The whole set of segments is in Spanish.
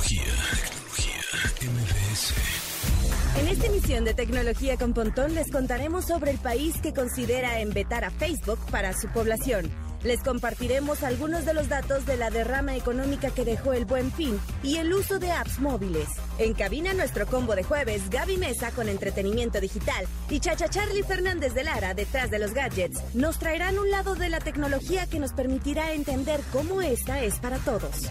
Tecnología, tecnología, MBS. En esta emisión de Tecnología con Pontón les contaremos sobre el país que considera vetar a Facebook para su población. Les compartiremos algunos de los datos de la derrama económica que dejó el buen fin y el uso de apps móviles. En cabina nuestro combo de jueves, Gaby Mesa con entretenimiento digital y Chacha Charlie Fernández de Lara detrás de los gadgets nos traerán un lado de la tecnología que nos permitirá entender cómo esta es para todos.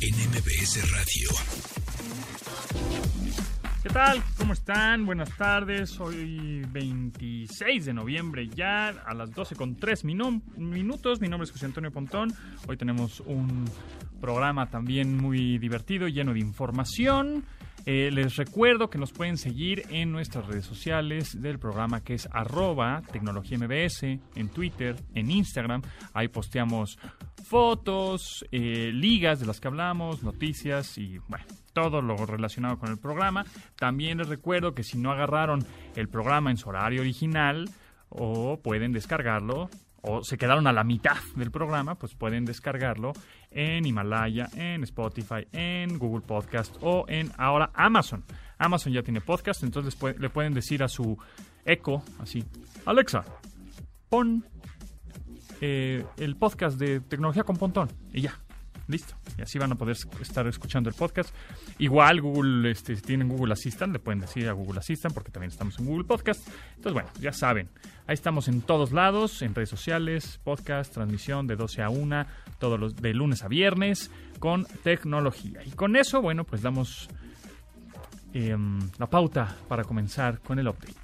en MBS Radio. ¿Qué tal? ¿Cómo están? Buenas tardes. Hoy 26 de noviembre ya a las 12 con 3 minutos. Mi nombre es José Antonio Pontón. Hoy tenemos un programa también muy divertido, lleno de información. Eh, les recuerdo que nos pueden seguir en nuestras redes sociales del programa que es arroba tecnología MBS, en Twitter, en Instagram. Ahí posteamos fotos, eh, ligas de las que hablamos, noticias y bueno, todo lo relacionado con el programa. También les recuerdo que si no agarraron el programa en su horario original, o pueden descargarlo o se quedaron a la mitad del programa, pues pueden descargarlo en Himalaya, en Spotify, en Google Podcast o en ahora Amazon. Amazon ya tiene podcast, entonces le pueden decir a su Echo, así, Alexa, pon eh, el podcast de Tecnología con Pontón y ya, Listo. Y así van a poder estar escuchando el podcast. Igual Google, este, si tienen Google Assistant, le pueden decir a Google Assistant porque también estamos en Google Podcast. Entonces, bueno, ya saben. Ahí estamos en todos lados, en redes sociales, podcast, transmisión de 12 a 1, todos los de lunes a viernes, con tecnología. Y con eso, bueno, pues damos em, la pauta para comenzar con el update.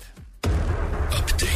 Update.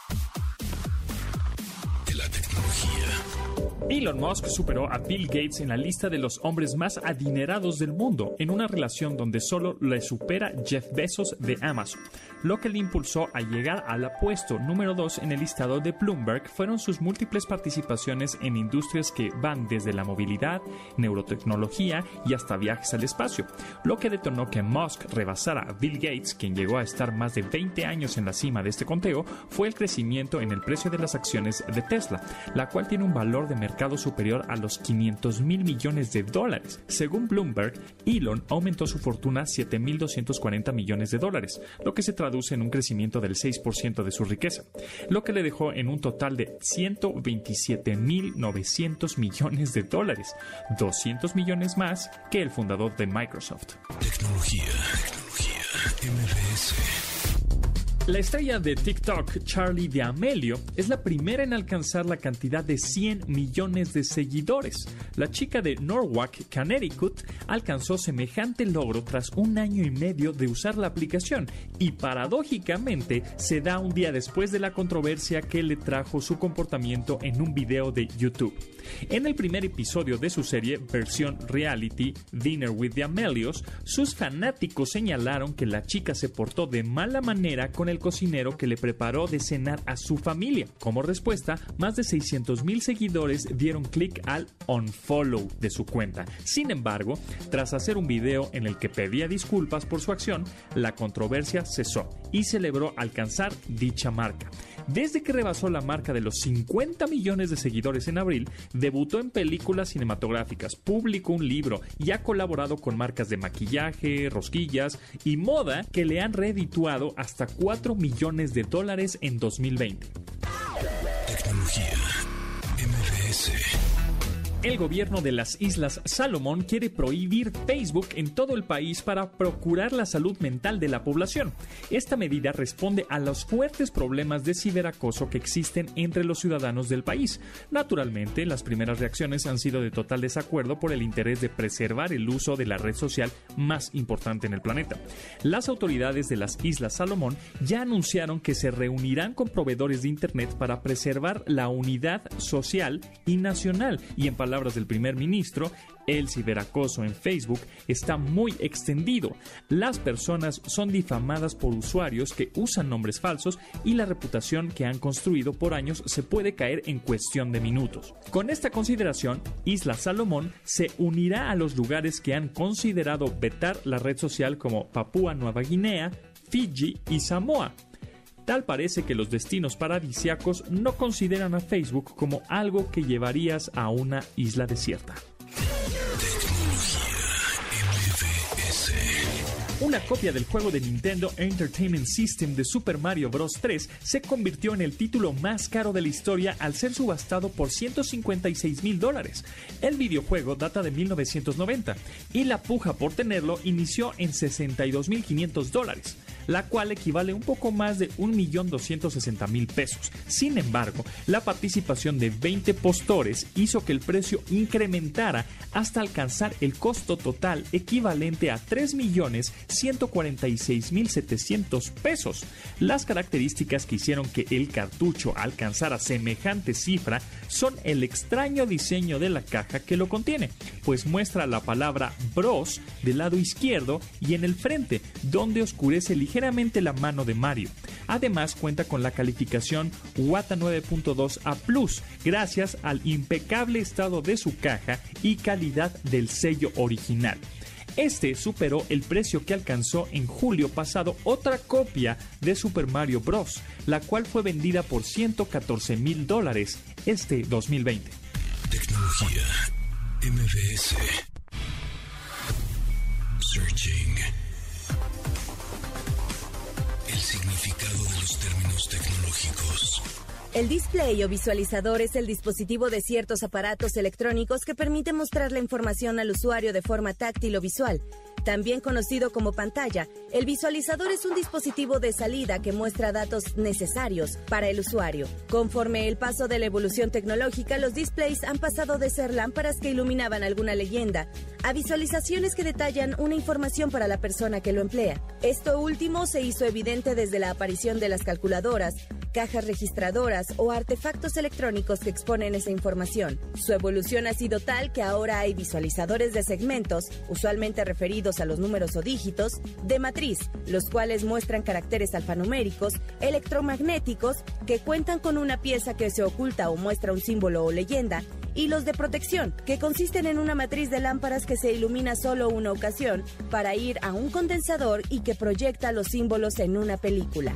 Elon Musk superó a Bill Gates en la lista de los hombres más adinerados del mundo, en una relación donde solo le supera Jeff Bezos de Amazon. Lo que le impulsó a llegar al puesto número 2 en el listado de Bloomberg fueron sus múltiples participaciones en industrias que van desde la movilidad, neurotecnología y hasta viajes al espacio, lo que detonó que Musk rebasara a Bill Gates, quien llegó a estar más de 20 años en la cima de este conteo, fue el crecimiento en el precio de las acciones de Tesla, la cual tiene un valor de mercado superior a los 500 mil millones de dólares. Según Bloomberg, Elon aumentó su fortuna 7.240 millones de dólares, lo que se traduce en un crecimiento del 6% de su riqueza, lo que le dejó en un total de 127.900 millones de dólares, 200 millones más que el fundador de Microsoft. La estrella de TikTok, Charlie D'Amelio, es la primera en alcanzar la cantidad de 100 millones de seguidores. La chica de Norwalk, Connecticut, alcanzó semejante logro tras un año y medio de usar la aplicación y paradójicamente se da un día después de la controversia que le trajo su comportamiento en un video de YouTube. En el primer episodio de su serie, versión reality, Dinner with the Amelios, sus fanáticos señalaron que la chica se portó de mala manera con el cocinero que le preparó de cenar a su familia. Como respuesta, más de 600 mil seguidores dieron clic al unfollow de su cuenta. Sin embargo, tras hacer un video en el que pedía disculpas por su acción, la controversia cesó y celebró alcanzar dicha marca. Desde que rebasó la marca de los 50 millones de seguidores en abril, debutó en películas cinematográficas, publicó un libro y ha colaborado con marcas de maquillaje, rosquillas y moda que le han redituado hasta 4 millones de dólares en 2020. Tecnología. MBS. El gobierno de las Islas Salomón quiere prohibir Facebook en todo el país para procurar la salud mental de la población. Esta medida responde a los fuertes problemas de ciberacoso que existen entre los ciudadanos del país. Naturalmente, las primeras reacciones han sido de total desacuerdo por el interés de preservar el uso de la red social más importante en el planeta. Las autoridades de las Islas Salomón ya anunciaron que se reunirán con proveedores de Internet para preservar la unidad social y nacional y en del primer ministro, el ciberacoso en Facebook está muy extendido. Las personas son difamadas por usuarios que usan nombres falsos y la reputación que han construido por años se puede caer en cuestión de minutos. Con esta consideración, Isla Salomón se unirá a los lugares que han considerado vetar la red social como Papúa Nueva Guinea, Fiji y Samoa. Tal parece que los destinos paradisiacos no consideran a Facebook como algo que llevarías a una isla desierta. Una copia del juego de Nintendo Entertainment System de Super Mario Bros. 3 se convirtió en el título más caro de la historia al ser subastado por 156 mil dólares. El videojuego data de 1990 y la puja por tenerlo inició en 62 mil 500 dólares la cual equivale un poco más de 1.260.000 pesos. Sin embargo, la participación de 20 postores hizo que el precio incrementara hasta alcanzar el costo total equivalente a 3.146.700 pesos. Las características que hicieron que el cartucho alcanzara semejante cifra son el extraño diseño de la caja que lo contiene, pues muestra la palabra Bros del lado izquierdo y en el frente, donde oscurece ligeramente la mano de Mario. Además cuenta con la calificación WATA 9.2 A Plus, gracias al impecable estado de su caja y calidad del sello original. Este superó el precio que alcanzó en julio pasado otra copia de Super Mario Bros., la cual fue vendida por 114 mil dólares este 2020. Tecnología. Searching. El display o visualizador es el dispositivo de ciertos aparatos electrónicos que permite mostrar la información al usuario de forma táctil o visual. También conocido como pantalla, el visualizador es un dispositivo de salida que muestra datos necesarios para el usuario. Conforme el paso de la evolución tecnológica, los displays han pasado de ser lámparas que iluminaban alguna leyenda a visualizaciones que detallan una información para la persona que lo emplea. Esto último se hizo evidente desde la aparición de las calculadoras, cajas registradoras o artefactos electrónicos que exponen esa información. Su evolución ha sido tal que ahora hay visualizadores de segmentos, usualmente referidos a los números o dígitos, de matriz, los cuales muestran caracteres alfanuméricos, electromagnéticos, que cuentan con una pieza que se oculta o muestra un símbolo o leyenda, y los de protección, que consisten en una matriz de lámparas que se ilumina solo una ocasión para ir a un condensador y que proyecta los símbolos en una película.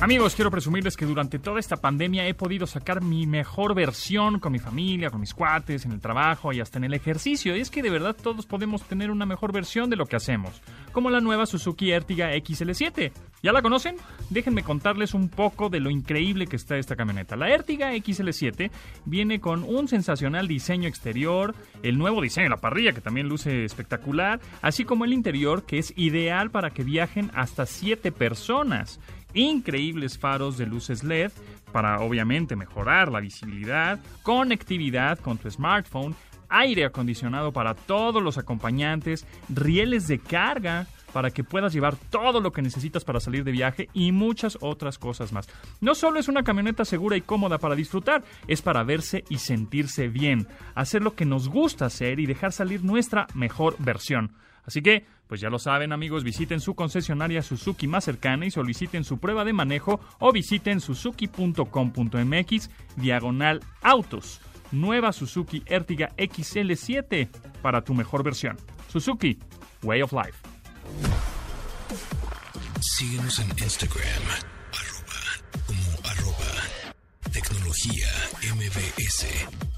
Amigos, quiero presumirles que durante toda esta pandemia he podido sacar mi mejor versión con mi familia, con mis cuates, en el trabajo y hasta en el ejercicio. Y es que de verdad todos podemos tener una mejor versión de lo que hacemos, como la nueva Suzuki Ertiga XL7. ¿Ya la conocen? Déjenme contarles un poco de lo increíble que está esta camioneta. La Ertiga XL7 viene con un sensacional diseño exterior, el nuevo diseño de la parrilla que también luce espectacular, así como el interior que es ideal para que viajen hasta 7 personas increíbles faros de luces LED para obviamente mejorar la visibilidad, conectividad con tu smartphone, aire acondicionado para todos los acompañantes, rieles de carga para que puedas llevar todo lo que necesitas para salir de viaje y muchas otras cosas más. No solo es una camioneta segura y cómoda para disfrutar, es para verse y sentirse bien, hacer lo que nos gusta hacer y dejar salir nuestra mejor versión. Así que, pues ya lo saben amigos, visiten su concesionaria Suzuki más cercana y soliciten su prueba de manejo o visiten suzuki.com.mx diagonal autos. Nueva Suzuki Ertiga XL7 para tu mejor versión. Suzuki, Way of Life. Síguenos en Instagram, como arroba tecnología MBS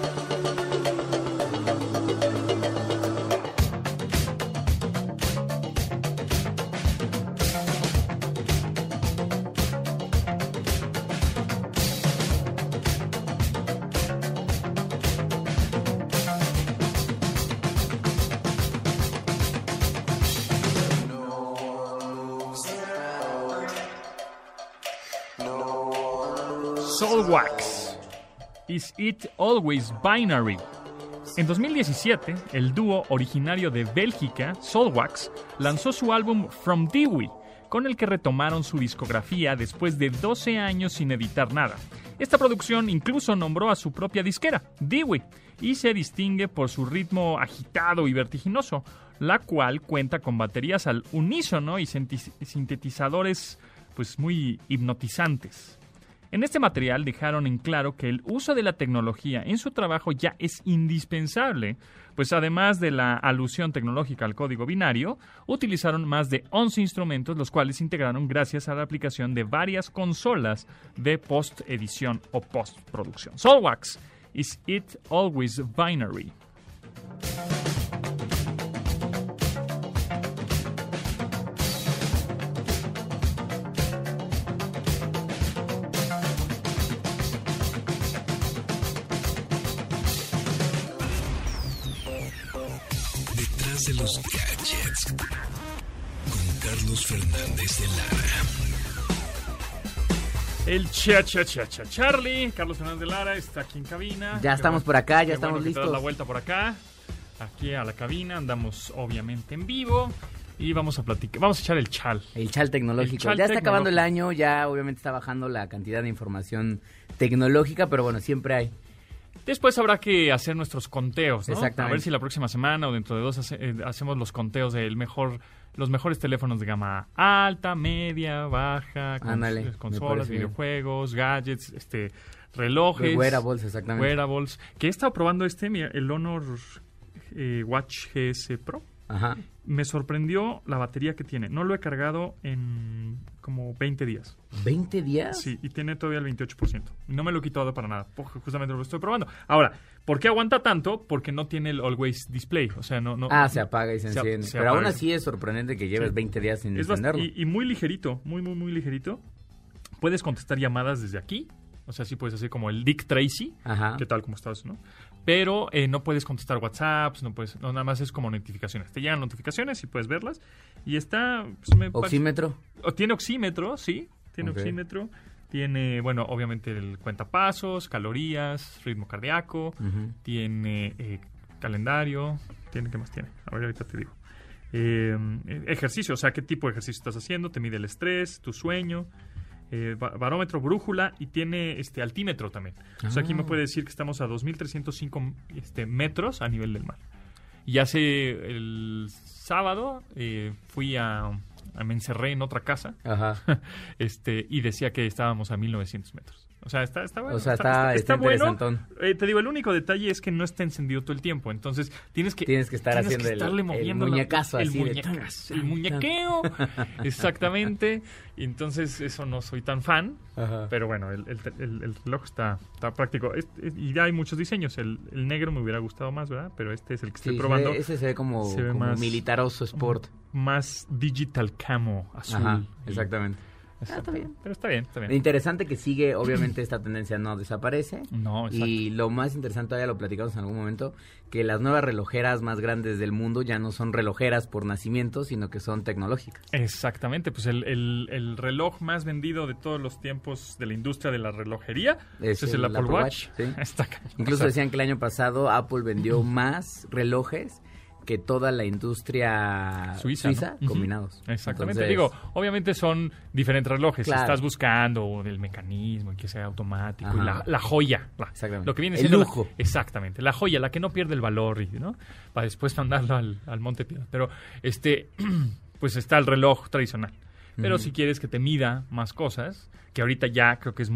Is It Always Binary? En 2017, el dúo originario de Bélgica, Soulwax, lanzó su álbum From Dewey, con el que retomaron su discografía después de 12 años sin editar nada. Esta producción incluso nombró a su propia disquera, Dewey, y se distingue por su ritmo agitado y vertiginoso, la cual cuenta con baterías al unísono y sintetizadores pues muy hipnotizantes. En este material dejaron en claro que el uso de la tecnología en su trabajo ya es indispensable, pues además de la alusión tecnológica al código binario, utilizaron más de 11 instrumentos, los cuales se integraron gracias a la aplicación de varias consolas de post-edición o postproducción. Solwax, ¿is it always binary? Fernández de Lara. El cha cha cha cha Charlie, Carlos Fernández de Lara está aquí en cabina. Ya estamos por acá, ya estamos listos. la vuelta por acá, aquí a la cabina, andamos obviamente en vivo y vamos a platicar, vamos a echar el chal. El chal tecnológico. ya está acabando el año, ya obviamente está bajando la cantidad de información tecnológica, pero bueno, siempre hay. Después habrá que hacer nuestros conteos, ¿no? A ver si la próxima semana o dentro de dos eh, hacemos los conteos de mejor, los mejores teléfonos de gama alta, media, baja, consolas, videojuegos, gadgets, este, relojes. Wearables, exactamente. Wearables. Que he estado probando este, el Honor eh, Watch GS Pro. Ajá. Me sorprendió la batería que tiene. No lo he cargado en como 20 días. ¿20 días? Sí, y tiene todavía el 28%. No me lo he quitado para nada, porque justamente lo estoy probando. Ahora, ¿por qué aguanta tanto? Porque no tiene el Always Display. O sea, no... no ah, se apaga y se, enciende. Pero aún así es sorprendente que lleves 20 días sin encenderlo. Y, y muy ligerito, muy, muy, muy ligerito. Puedes contestar llamadas desde aquí. O sea, sí puedes hacer como el Dick Tracy. Ajá. ¿Qué tal? ¿Cómo estás? ¿no? Pero eh, no puedes contestar WhatsApps, no puedes, no, nada más es como notificaciones. Te llegan notificaciones y puedes verlas. Y está... Pues, ¿Oxímetro? tiene oxímetro, sí, tiene oxímetro. Tiene, bueno, obviamente el cuentapasos, calorías, ritmo cardíaco, tiene eh, calendario, tiene, ¿qué más tiene? A ver, ahorita te digo. Eh, ejercicio, o sea, qué tipo de ejercicio estás haciendo, te mide el estrés, tu sueño, eh, barómetro, brújula y tiene este altímetro también. O sea, aquí me ah. puede decir que estamos a 2.305 este, metros a nivel del mar. Y hace el sábado eh, fui a, me encerré en otra casa este y decía que estábamos a 1.900 metros. O sea, está, está bueno. O sea, está, está, bueno. Eh, te digo, el único detalle es que no está encendido todo el tiempo. Entonces, tienes que, tienes que estar haciendo el, el, muñecazo. el, el muñequeo. exactamente. Y entonces, eso no soy tan fan. Pero bueno, el, reloj está, está práctico. y ya hay muchos diseños. El, negro me hubiera gustado más, ¿verdad? Pero este es el que estoy probando. ese se ve como, más, militaroso sport. Más digital camo azul. exactamente. Ah, está bien. Pero está bien, está bien. Interesante que sigue, obviamente, esta tendencia no desaparece. No, exacto. Y lo más interesante, ya lo platicamos en algún momento, que las nuevas relojeras más grandes del mundo ya no son relojeras por nacimiento, sino que son tecnológicas. Exactamente, pues el, el, reloj más vendido de todos los tiempos de la industria de la relojería es, el, Apple, Watch. Incluso decían que el año pasado Apple vendió más relojes que toda la industria suiza, combinados. Exactamente. Digo, obviamente son diferentes relojes. Si estás buscando el mecanismo que sea automático y la, joya. lo que viene el lujo. exactamente. La joya, la que no pierde el valor, ¿no? Para después mandarlo al, al Monte. Pero este, pues está el reloj tradicional. Pero si quieres que te mida más cosas, que ahorita ya creo que es...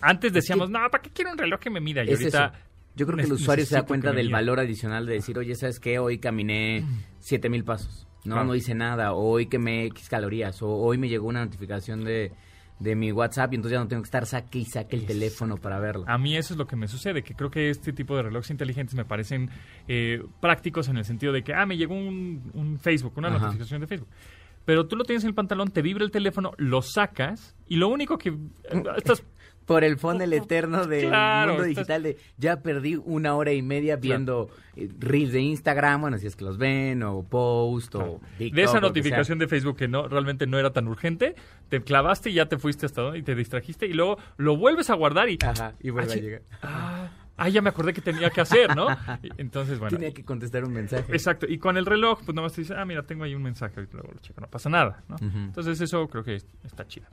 Antes decíamos, no, ¿para qué quiero un reloj que me mida? Y ahorita yo creo que el usuario se da cuenta del valor adicional de decir, oye, ¿sabes qué? Hoy caminé 7000 mil pasos. No, no hice nada. O hoy quemé X calorías. O hoy me llegó una notificación de, de mi WhatsApp y entonces ya no tengo que estar saque y saque el teléfono para verlo. A mí eso es lo que me sucede, que creo que este tipo de relojes inteligentes me parecen eh, prácticos en el sentido de que, ah, me llegó un, Facebook, una notificación de Facebook. Pero tú lo tienes en el pantalón, te vibra el teléfono, lo sacas y lo único que... Eh, estás por el el eterno del mundo digital de ya perdí una hora y media viendo eh, reels de Instagram, bueno, si es que los ven, o post, o TikTok, De esa notificación de Facebook que no realmente no era tan urgente, te clavaste y ya te fuiste hasta donde y te distrajiste y luego lo vuelves a guardar y... Ajá, y vuelve a llegar. Ah, ah, ya me acordé que tenía que hacer, ¿no? Entonces, bueno. Tenía que contestar un mensaje. Exacto. Y con el reloj, pues nomás te dice, ah, mira, tengo ahí un mensaje, luego lo checo, no pasa nada, ¿no? Entonces, eso creo que está chido.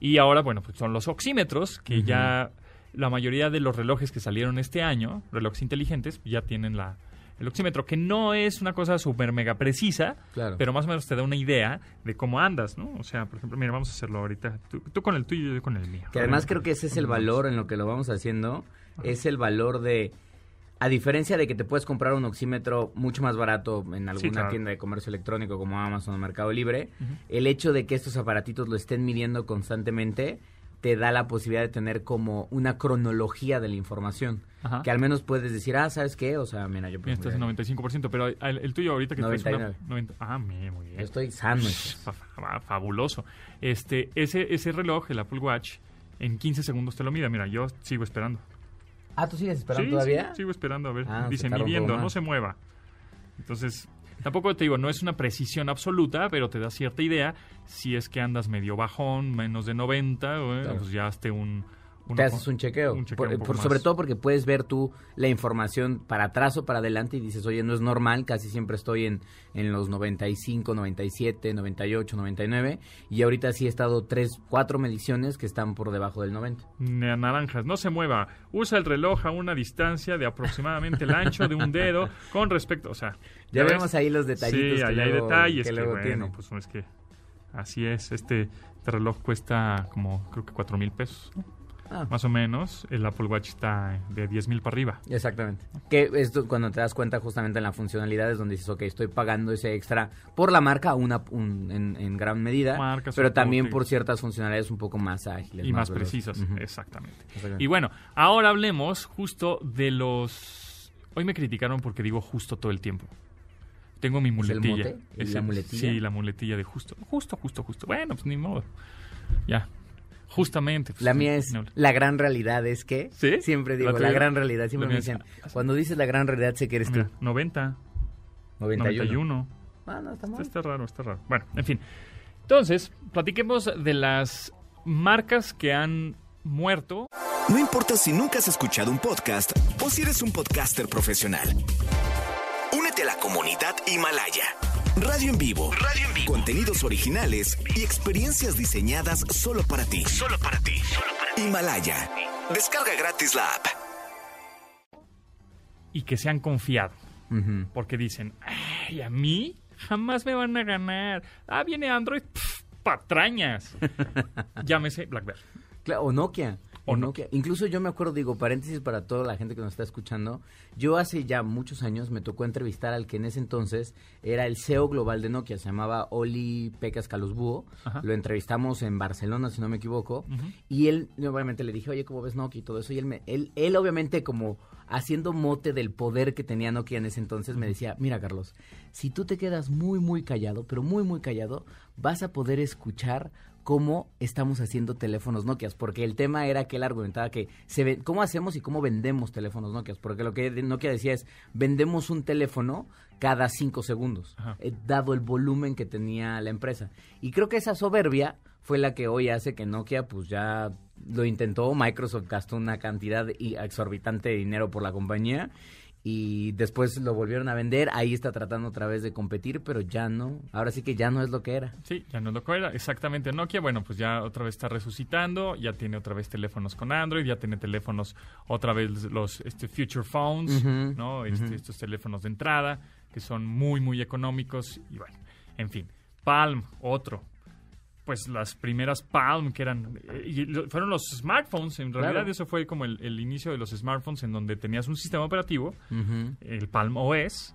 Y ahora, bueno, pues son los oxímetros, que ya la mayoría de los relojes que salieron este año, relojes inteligentes, ya tienen la, el oxímetro, que no es una cosa súper mega precisa, pero más o menos te da una idea de cómo andas, ¿no? O sea, por ejemplo, mira, vamos a hacerlo ahorita. Tú, con el tuyo y yo con el mío. Que además creo que ese es el valor en lo que lo vamos haciendo, es el valor de a diferencia de que te puedes comprar un oxímetro mucho más barato en alguna tienda de comercio electrónico como Amazon o Mercado Libre, el hecho de que estos aparatitos lo estén midiendo constantemente te da la posibilidad de tener como una cronología de la información. Que al menos puedes decir, ah, ¿sabes qué? O sea, mira, yo... Este es 95%, pero el, tuyo ahorita que 99. ah, muy bien. estoy sano. Fabuloso. Este, ese, ese reloj, el Apple Watch, en 15 segundos te lo mide. Mira, yo sigo esperando. Ah, ¿tú sigues esperando todavía? Sí, sigo esperando a ver. Ah, Dice, midiendo, no se mueva. Entonces, tampoco te digo, no es una precisión absoluta, pero te da cierta idea. Si es que andas medio bajón, menos de 90, pues ya esté un, te haces un chequeo. sobre todo porque puedes ver tú la información para atrás o para adelante y dices, oye, no es normal, casi siempre estoy en, en los 95, 97, 98, 99 y ahorita sí he estado tres, cuatro mediciones que están por debajo del 90. Naranjas, no se mueva, usa el reloj a una distancia de aproximadamente el ancho de un dedo con respecto, o sea... Ya, vemos ahí los detallitos. Sí, ahí hay detalles que, bueno, pues es que así es, este, este reloj cuesta como creo que cuatro mil pesos. Ah. Más o menos, el Apple Watch está de 10 mil para arriba. Exactamente. Que es cuando te das cuenta justamente en la funcionalidad es donde dices, ok, estoy pagando ese extra por la marca una, en, gran medida, pero también por ciertas funcionalidades un poco más ágiles. Y más, precisas, exactamente. Y bueno, ahora hablemos justo de los... Hoy me criticaron porque digo justo todo el tiempo. Tengo mi muletilla. ¿Es ¿La muletilla? Sí, la muletilla de justo. Justo, justo, justo. Bueno, pues ni modo. Ya, Justamente. Pues, la mía es la gran realidad, es que ¿Sí? siempre digo la, gran realidad, siempre me dicen, cuando dices la gran realidad sé que eres tú. 90. 91. 91. Ah, no, está mal. Está raro, está raro. Bueno, en fin. Entonces, platiquemos de las marcas que han muerto. No importa si nunca has escuchado un podcast o si eres un podcaster profesional. Únete a la comunidad Himalaya. Radio en vivo. Radio en vivo. Contenidos originales y experiencias diseñadas solo para ti. Solo para ti. Himalaya. Descarga gratis la app. Y que se han confiado. Porque dicen, ay, a mí jamás me van a ganar. Ah, viene Android, patrañas. Llámese BlackBerry. Claro, o Nokia. O Nokia. Incluso yo me acuerdo, digo, paréntesis para toda la gente que nos está escuchando, yo hace ya muchos años me tocó entrevistar al que en ese entonces era el CEO global de Nokia, se llamaba Oli Pecas Calosbúo, lo entrevistamos en Barcelona, si no me equivoco, y él, obviamente le dije, oye, ¿cómo ves Nokia y todo eso? Y él, me, él, él obviamente como haciendo mote del poder que tenía Nokia en ese entonces, me decía, mira Carlos, si tú te quedas muy, muy callado, pero muy, muy callado, vas a poder escuchar cómo estamos haciendo teléfonos Nokia, porque el tema era que él argumentaba que se ve, cómo hacemos y cómo vendemos teléfonos Nokia, porque lo que Nokia decía es, vendemos un teléfono cada cinco segundos, eh, dado el volumen que tenía la empresa. Y creo que esa soberbia fue la que hoy hace que Nokia pues ya lo intentó, Microsoft gastó una cantidad exorbitante de dinero por la compañía y después lo volvieron a vender, ahí está tratando otra vez de competir, pero ya no, ahora sí que ya no es lo que era. Sí, ya no es lo que era, exactamente Nokia, bueno, pues ya otra vez está resucitando, ya tiene otra vez teléfonos con Android, ya tiene teléfonos otra vez los este, Future Phones, ¿no? Este, estos teléfonos de entrada que son muy, muy económicos y bueno, en fin. Palm, otro, pues las primeras Palm que eran eh, fueron los smartphones. En realidad eso fue como el, inicio de los smartphones en donde tenías un sistema operativo el Palm OS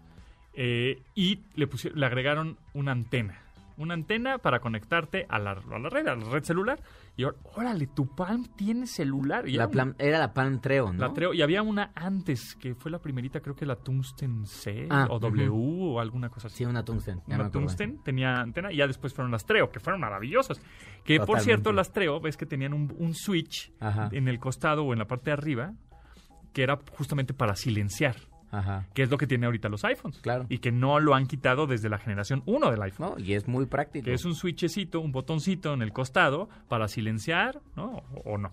eh, y le pusieron le agregaron una antena una antena para conectarte a la, a la red, a la red celular. Y ahora, órale, tu Palm tiene celular. Y La era, plan- era la Palm Treo, ¿no? la Treo, y había una antes, que fue la primerita, creo que la Tungsten C Ah, o W o alguna cosa así. Sí, una Tungsten. Una. Tungsten tenía antena y ya después fueron las Treo, que fueron maravillosas. Que por cierto, las Treo, ves que tenían un, un switch Ajá. en el costado o en la parte de arriba, que era justamente para silenciar, Ajá. que es lo que tiene ahorita los iPhones. Claro. Y que no lo han quitado desde la generación 1 del iPhone. No, y es muy práctico. Que es un switchecito, un botoncito en el costado para silenciar, ¿no? O, o no.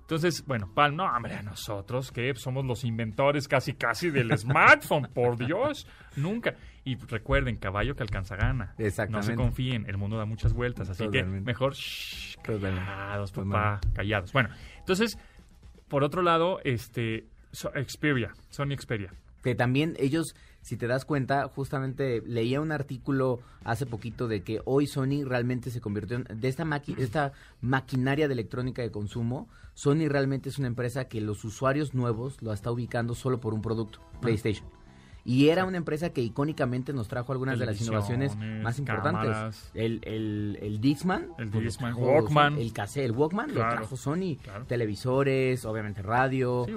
Entonces, bueno, Palm, no, hombre, nosotros que somos los inventores casi casi del smartphone, por Dios, nunca. Y recuerden, caballo que alcanza gana. Exactamente. No se confíen, el mundo da muchas vueltas, así Totalmente. que mejor shh, callados, papá, callados. Bueno, entonces, por otro lado, este, Xperia, Sony Xperia. Que también ellos, si te das cuenta, justamente leía un artículo hace poquito de que hoy Sony realmente se convirtió en, de esta, maqui- esta maquinaria de electrónica de consumo, Sony realmente es una empresa que los usuarios nuevos lo está ubicando solo por un producto, PlayStation. Y era una empresa que icónicamente nos trajo algunas de las innovaciones más importantes. cámaras. El, el, el Dixman, El trajo Walkman. El cassette, el Walkman Claro, lo trajo Sony. claro. Televisores, obviamente radio. Sí,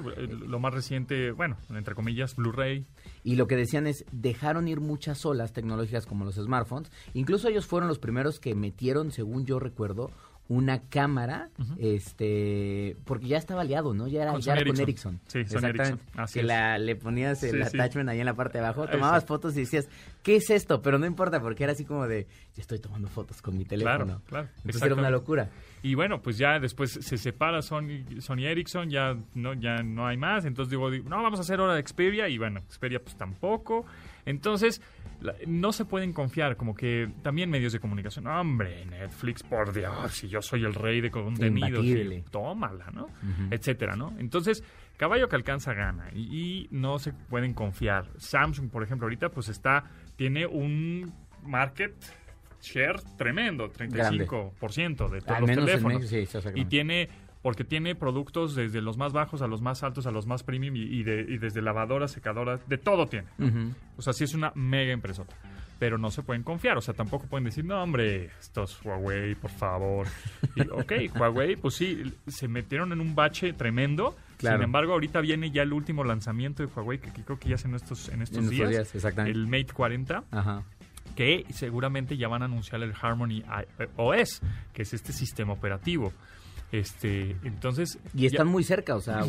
lo más reciente, bueno, entre comillas, Blu-ray. Y lo que decían es, dejaron ir muchas olas tecnológicas como los smartphones. Incluso ellos fueron los primeros que metieron, según yo recuerdo, una cámara, este, porque ya estaba aliado, ¿no? Ya era Con ya era con Ericsson. Ericsson. Sí, Sony Exactamente. Ericsson, así que es. la, le ponías el Sí, sí. attachment ahí en la parte de abajo, tomabas fotos y decías, ¿qué es esto? Pero no importa, porque era así como de, yo estoy tomando fotos con mi teléfono. Claro, claro. Entonces era una locura. Y bueno, pues ya después se separa Sony, Sony Ericsson, ya no, ya no hay más. Entonces digo, digo, no, vamos a hacer ahora Xperia. Y bueno, Xperia pues tampoco. Entonces, la- no se pueden confiar, como que también medios de comunicación. Hombre, Netflix, por Dios, si yo soy el rey de y tómala, ¿no? Etcétera, ¿no? Entonces, caballo que alcanza gana y, y no se pueden confiar. Samsung, por ejemplo, ahorita pues está, tiene un market share tremendo, 35% de todos Al los menos en teléfonos. México, sí, y tiene porque tiene productos desde los más bajos a los más altos, a los más premium y, y de- y desde lavadoras, secadoras, de todo tiene. O sea, sí es una mega empresota. Pero no se pueden confiar. O sea, tampoco pueden decir, no, hombre, estos Huawei, por favor. Y, ok, Huawei, pues sí, se metieron en un bache tremendo. Claro. Sin embargo, ahorita viene ya el último lanzamiento de Huawei, que, que creo que ya es en estos, en estos En días. días, exactamente. El Mate 40 Ajá. que seguramente ya van a anunciar el Harmony I- OS, que es este sistema operativo. Este, entonces Y están ya- muy cerca, o sea,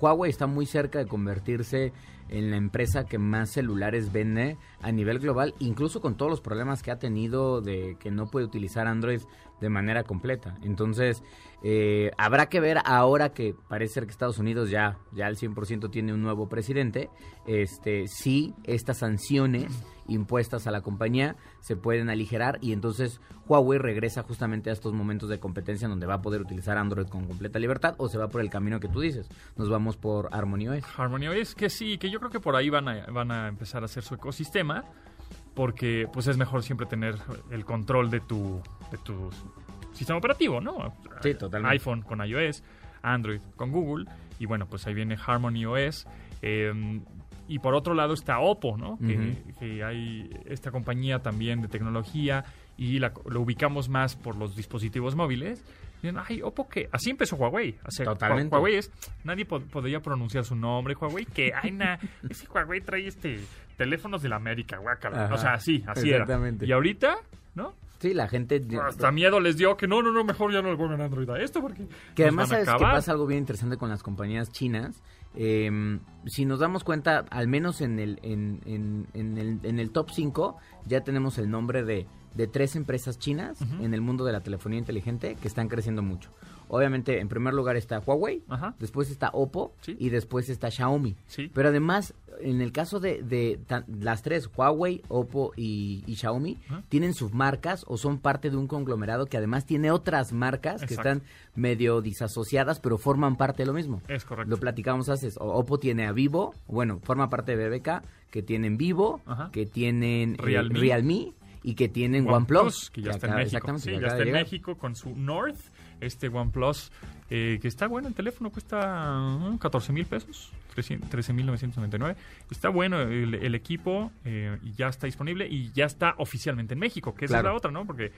Huawei está muy cerca de convertirse en la empresa que más celulares vende a nivel global, incluso con todos los problemas que ha tenido de que no puede utilizar Android de manera completa. Entonces, eh, habrá que ver ahora que parece ser que Estados Unidos ya, ya al 100% tiene un nuevo presidente, este, si estas sanciones impuestas a la compañía se pueden aligerar y entonces Huawei regresa justamente a estos momentos de competencia en donde va a poder utilizar Android con completa libertad o se va por el camino que tú dices. Nos vamos por Harmony OS. Harmony OS, que sí, que yo creo que por ahí van a, van a empezar a hacer su ecosistema, porque pues es mejor siempre tener el control de tu, de tu sistema operativo, ¿no? Sí, totalmente. iPhone con iOS, Android con Google, y bueno, pues ahí viene Harmony OS. eh, y por otro lado está Oppo, ¿no? Que, que hay esta compañía también de tecnología y la- lo ubicamos más por los dispositivos móviles. Dicen, Ay, Oppo que así empezó Huawei. O sea, Totalmente. Huawei es, nadie po- podría pronunciar su nombre, Huawei, que ay, na, ese Huawei trae este teléfonos de la América, guácala. Ajá. O sea, así, así era. Exactamente. Y ahorita, ¿no? Sí, la gente... Hasta miedo les dio que no, no, no, mejor ya no le pongan Android a esto porque Que además sabes que pasa algo bien interesante con las compañías chinas. Eh, si nos damos cuenta, al menos en el, en, en- en el, en el top 5, ya tenemos el nombre de, de tres empresas chinas en el mundo de la telefonía inteligente que están creciendo mucho. Obviamente, en primer lugar está Huawei, Ajá. después está Oppo Sí. y después está Xiaomi. Sí. Pero además, en el caso de, de tan- las tres, Huawei, Oppo y, y Xiaomi, Ajá. tienen submarcas o son parte de un conglomerado que además tiene otras marcas que están medio disasociadas, pero forman parte de lo mismo. Es correcto. Lo platicamos hace. Oppo tiene a Vivo, bueno, forma parte de BBK, que tienen Vivo, Ajá. que tienen eh, Realme. Realme y que tienen OnePlus. que ya está en México. Sí, que ya está en. México con su North, este OnePlus, eh, que está bueno, el teléfono cuesta uh, 14 mil pesos. 13.999. Está bueno el, equipo eh, y ya está disponible y ya está oficialmente en México, que es la otra, ¿no? Porque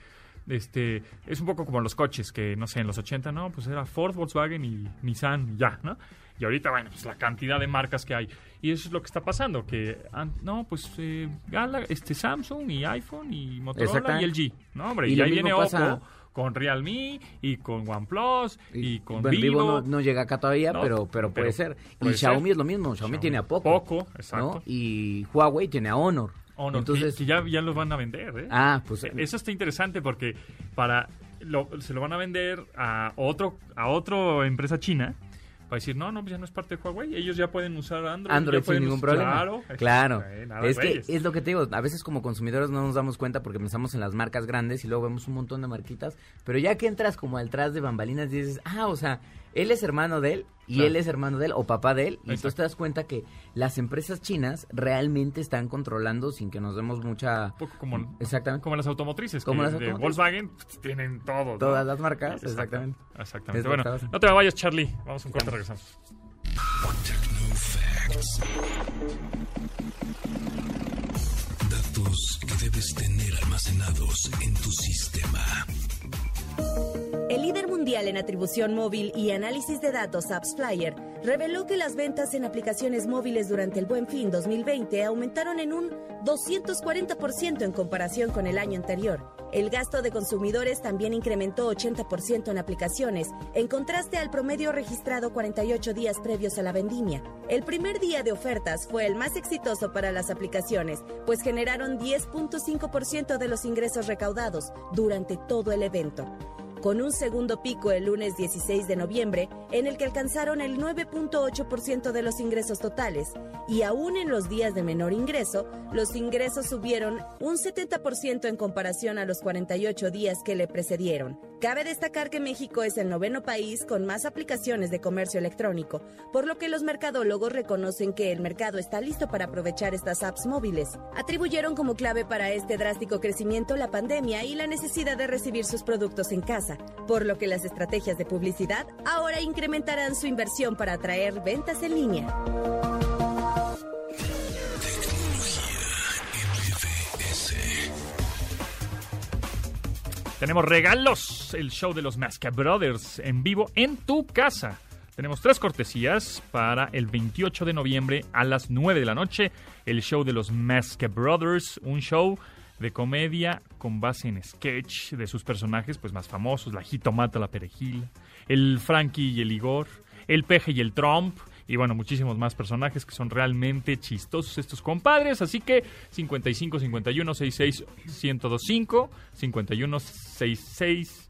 este es un poco como los coches que no sé en los 80 no pues era Ford Volkswagen y Nissan ya no y ahorita bueno pues la cantidad de marcas que hay y eso es lo que está pasando que no pues eh, este Samsung y iPhone y Motorola y LG no hombre y, ahí viene Oppo con Realme y con OnePlus y, con Vivo. no, llega acá todavía, pero, pero puede ser. y Xiaomi es lo mismo, Xiaomi, tiene a Poco. Poco, exacto. Y Huawei tiene a Honor. Entonces, que, ya, ya los van a vender, ¿eh? Ah, pues... E, eso está interesante porque para se lo van a vender a otro a otra empresa china para decir, no, no, pues ya no es parte de Huawei, ellos ya pueden usar Android. Android sin ningún problema. Claro, claro. es que es lo que te digo, a veces como consumidores no nos damos cuenta porque pensamos en las marcas grandes y luego vemos un montón de marquitas, pero ya que entras como atrás de bambalinas dices, ah, o sea, él es hermano de él y él es hermano de él o papá de él. Y entonces te das cuenta que las empresas chinas realmente están controlando sin que nos demos mucha... como, exactamente. como las automotrices. Como las automotrices. Volkswagen pues, tienen todo. Todas las marcas, exactamente. Exactamente. Bueno, no te vayas, Charlie. Vamos a un corte, regresamos. Datos que debes tener almacenados en tu sistema. El líder mundial en atribución móvil y análisis de datos AppsFlyer reveló que las ventas en aplicaciones móviles durante el Buen Fin 2020 aumentaron en un 240% en comparación con el año anterior. El gasto de consumidores también incrementó 80% en aplicaciones, en contraste al promedio registrado 48 días previos a la vendimia. El primer día de ofertas fue el más exitoso para las aplicaciones, pues generaron 10.5% de los ingresos recaudados durante todo el evento con un segundo pico el lunes 16 de noviembre, en el que alcanzaron el 9.8% de los ingresos totales, y aún en los días de menor ingreso, los ingresos subieron un 70% en comparación a los 48 días que le precedieron. Cabe destacar que México es el noveno país con más aplicaciones de comercio electrónico, por lo que los mercadólogos reconocen que el mercado está listo para aprovechar estas apps móviles. Atribuyeron como clave para este drástico crecimiento la pandemia y la necesidad de recibir sus productos en casa, por lo que las estrategias de publicidad ahora incrementarán su inversión para atraer ventas en línea. Tenemos regalos, el show de los Masca Brothers en vivo en tu casa. Tenemos tres cortesías para el 28 de noviembre a las 9 de la noche. El show de los Masca Brothers, un show de comedia con base en sketch de sus personajes pues más famosos, la jitomata, la perejil, el Frankie y el Igor, el peje y el Trump y bueno, muchísimos más personajes que son realmente chistosos estos compadres. Así que 55 51 66 1025, 51 66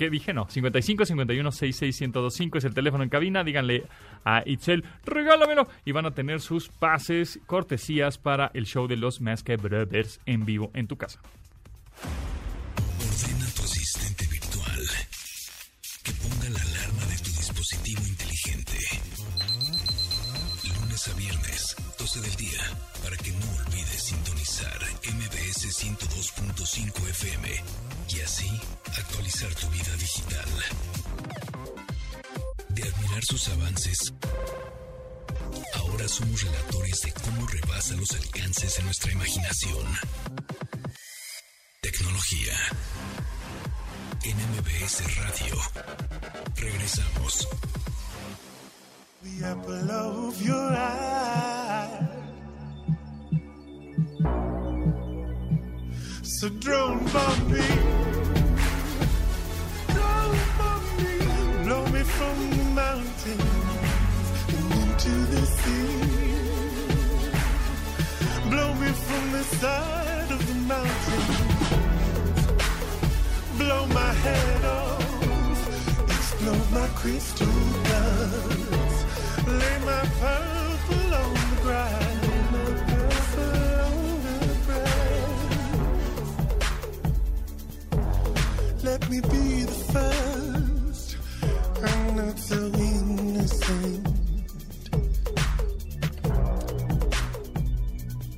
¿Qué dije? No, 55 51 66 1025 es el teléfono en cabina. Díganle a Itzel, regálamelo. Y van a tener sus pases, cortesías para el show de los Masked Brothers en vivo en tu casa. Ordena tu asistente virtual que ponga la alarma de tu dispositivo inteligente a viernes, 12 del día, para que no olvides sintonizar MBS 102.5 FM y así actualizar tu vida digital. De admirar sus avances, ahora somos relatores de cómo rebasa los alcances de nuestra imaginación. Tecnología. En MBS Radio. Regresamos. the apple of your eye. So drone side of the mountain. Blow my head off, explode my crystal guns. Lay my purple on the. Let me be the first. I'm not so innocent.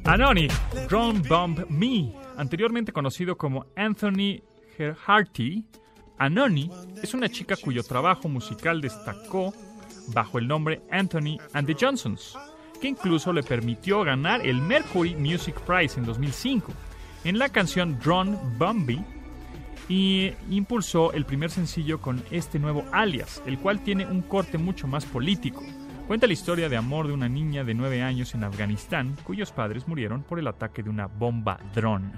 Anoni Drone Bomb Me, anteriormente conocido como Anthony Herharty, Anoni es una chica cuyo trabajo musical destacó bajo el nombre Anthony and the Johnsons, que incluso le permitió ganar el Mercury Music Prize en 2005 en la canción Drone Bumby y impulsó el primer sencillo con este nuevo alias, el cual tiene un corte mucho más político. Cuenta la historia de amor de una niña de 9 años en Afganistán cuyos padres murieron por el ataque de una bomba drone.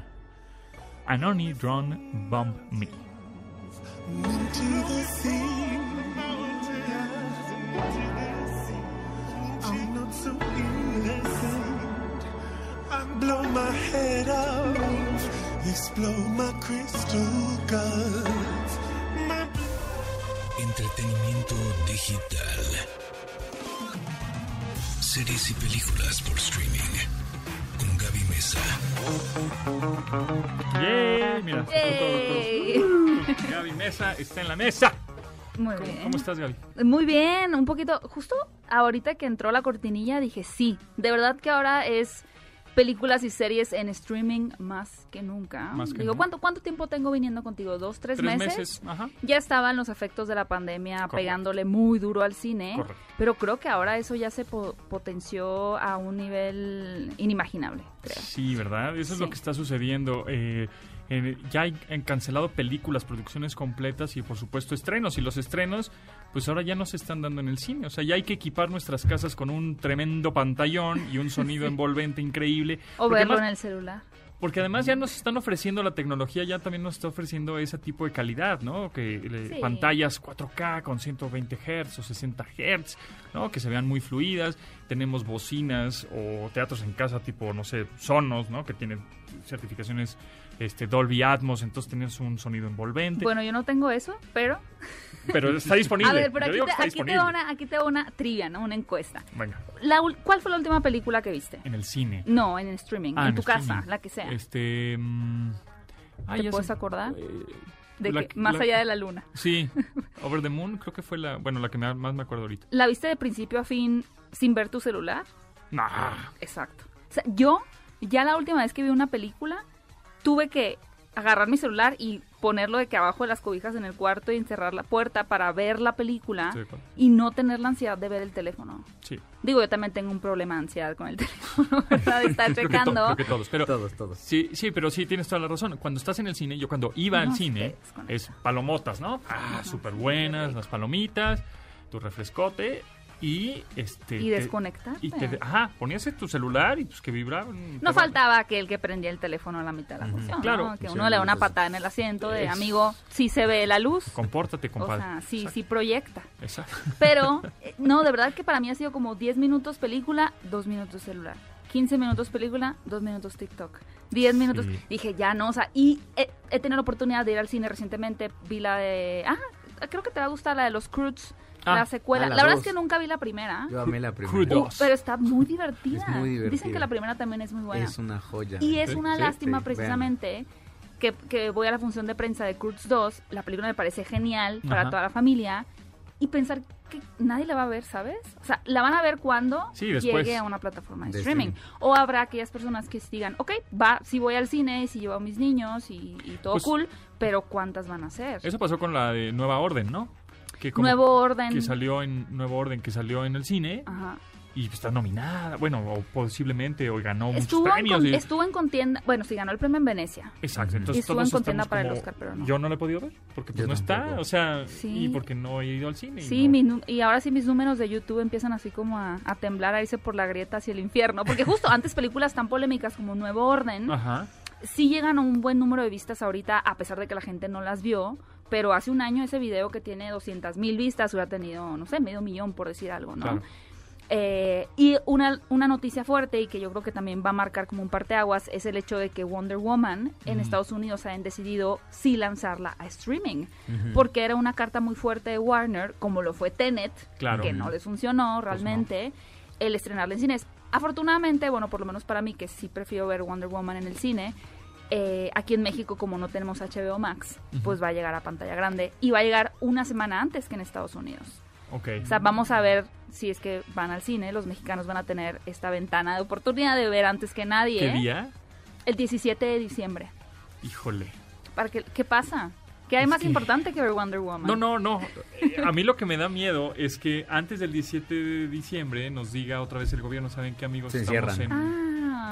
Anony Drone Bomb Me. blow my Series y películas por streaming. Con Gaby Mesa. ¡Yay! Mira, Yay. Gaby Mesa está en la mesa. Muy ¿Cómo, bien. cómo estás, Gaby? Muy bien, un poquito. Justo ahorita que entró la cortinilla dije sí. De verdad que ahora es películas y series en streaming más que nunca. Más que Digo, nunca. ¿cuánto, ¿cuánto tiempo tengo viniendo contigo? ¿Dos, tres, Tres meses? meses. Ajá. Ya estaban los efectos de la pandemia Correcto. pegándole muy duro al cine, Correcto. pero creo que ahora eso ya se po- potenció a un nivel inimaginable, creo. Sí, ¿verdad? Eso es lo que está sucediendo. Eh, eh, ya hay- han cancelado películas, producciones completas y por supuesto estrenos. Y los estrenos, pues ahora ya no se están dando en el cine. O sea, ya hay que equipar nuestras casas con un tremendo pantallón y un sonido envolvente increíble. O verlo además- en el celular. Porque además ya nos están ofreciendo la tecnología, ya también nos está ofreciendo ese tipo de calidad, ¿no? Que le- Sí. pantallas 4K con 120 Hz o 60 Hz, ¿no? Que se vean muy fluidas. Tenemos bocinas o teatros en casa tipo, no sé, Sonos, ¿no? Que tienen certificaciones este, Dolby Atmos, entonces tienes un sonido envolvente. Bueno, yo no tengo eso, pero... pero está disponible. A ver, pero Yo aquí te, aquí te va una, aquí te una trivia, ¿no? Una encuesta. Venga, La ¿Cuál fue la última película que viste? en el cine. No, en streaming, Ah, en tu streaming. casa, la que sea. Este... mm, ah, ¿Te puedes acordar? Eh, de la- que, más la- allá de la luna. Sí, Over the Moon creo que fue la, bueno, la que me- más me acuerdo ahorita. ¿La viste de principio a fin sin ver tu celular? Nah, Exacto. O sea, yo ya la última vez que vi una película tuve que agarrar mi celular y ponerlo de que abajo de las cobijas en el cuarto y encerrar la puerta para ver la película Sí, claro. y no tener la ansiedad de ver el teléfono. sí. Digo, yo también tengo un problema de ansiedad con el teléfono, ¿verdad? De estar Creo que, to- checando. creo que todos, pero Todos, todos. sí, sí, pero sí tienes toda la razón. Cuando estás en el cine, yo cuando iba al cine es palomotas, ¿no? Ah, súper buenas las palomitas, tu refrescote y este Y te- desconectarte. y te, ajá, ponías tu celular y pues que vibraban. No te- faltaba aquel que prendía el teléfono a la mitad de la función, Claro. ¿no? Que Sí, uno le da una patada en el asiento de Es- amigo, sí se ve la luz. Compórtate, O compadre. sea, sí, Exacto, sí proyecta. exacto. Pero, eh, no, de verdad que para mí ha sido como 10 minutos película, 2 minutos celular. 15 minutos película, 2 minutos TikTok. 10 minutos. Sí. Dije, ya no, o sea, y he, he tenido la oportunidad de ir al cine recientemente. Vi la de. Ah, creo que te va a gustar la de los Croods, Ah, la secuela. ah, la la verdad es que nunca vi la primera. Yo amé la primera. Uh, pero está muy divertida. Es muy divertida. Dicen que la primera también es muy buena. Es una joya. Y es una sí, lástima sí, precisamente que, que voy a la función de prensa de Cruz 2, la película me parece genial para Ajá. toda la familia, y pensar que nadie la va a ver, ¿sabes? O sea, la van a ver cuando Sí, llegue a una plataforma de, De streaming. streaming. O habrá aquellas personas que digan, ok, va, si voy al cine, si llevo a mis niños y, y todo Pues- cool, pero ¿cuántas van a ser? Eso pasó con la de Nueva Orden, ¿no? Que como- Nuevo Orden. que salió en Nuevo Orden, que salió en el cine Ajá. Y está nominada, bueno, o posiblemente o ganó Estuvo, muchos en premios. con- y- estuvo en contienda, bueno, sí ganó el premio en Venecia. Exacto, entonces Y estuvo todos en contienda para el Oscar, pero no. Yo no lo he podido ver, porque pues Yo no está, o sea, Sí. y porque no he ido al cine. y Sí, no- mi nu- y ahora sí mis números de YouTube empiezan así como a, a temblar, a irse por la grieta hacia el infierno. Porque justo antes películas tan polémicas como Nuevo Orden, Ajá, sí llegan a un buen número de vistas ahorita, a pesar de que la gente no las vio. Pero hace un año ese video que tiene 200 mil vistas hubiera tenido, no sé, medio millón por decir algo, ¿no? Claro. Eh, y una, una noticia fuerte y que yo creo que también va a marcar como un parteaguas es el hecho de que Wonder Woman en Mm. Estados Unidos hayan decidido sí lanzarla a streaming. Porque era una carta muy fuerte de Warner, como lo fue Tenet, Claro. que no les funcionó realmente, el estrenarla en cines. Afortunadamente, bueno, por lo menos para mí, que sí prefiero ver Wonder Woman en el cine, eh, aquí en México, como no tenemos HBO Max, pues va a llegar a pantalla grande y va a llegar una semana antes que en Estados Unidos. O sea, vamos a ver si es que van al cine, los mexicanos van a tener esta ventana de oportunidad de ver antes que nadie. ¿Qué día? El 17 de diciembre. Híjole. ¿Para qué, ¿Qué pasa? ¿Qué hay más importante que ver Wonder Woman? No, no, no. A mí lo que me da miedo es que antes del 17 de diciembre nos diga otra vez el gobierno, ¿saben qué amigos? Se estamos encierran. en, Ah.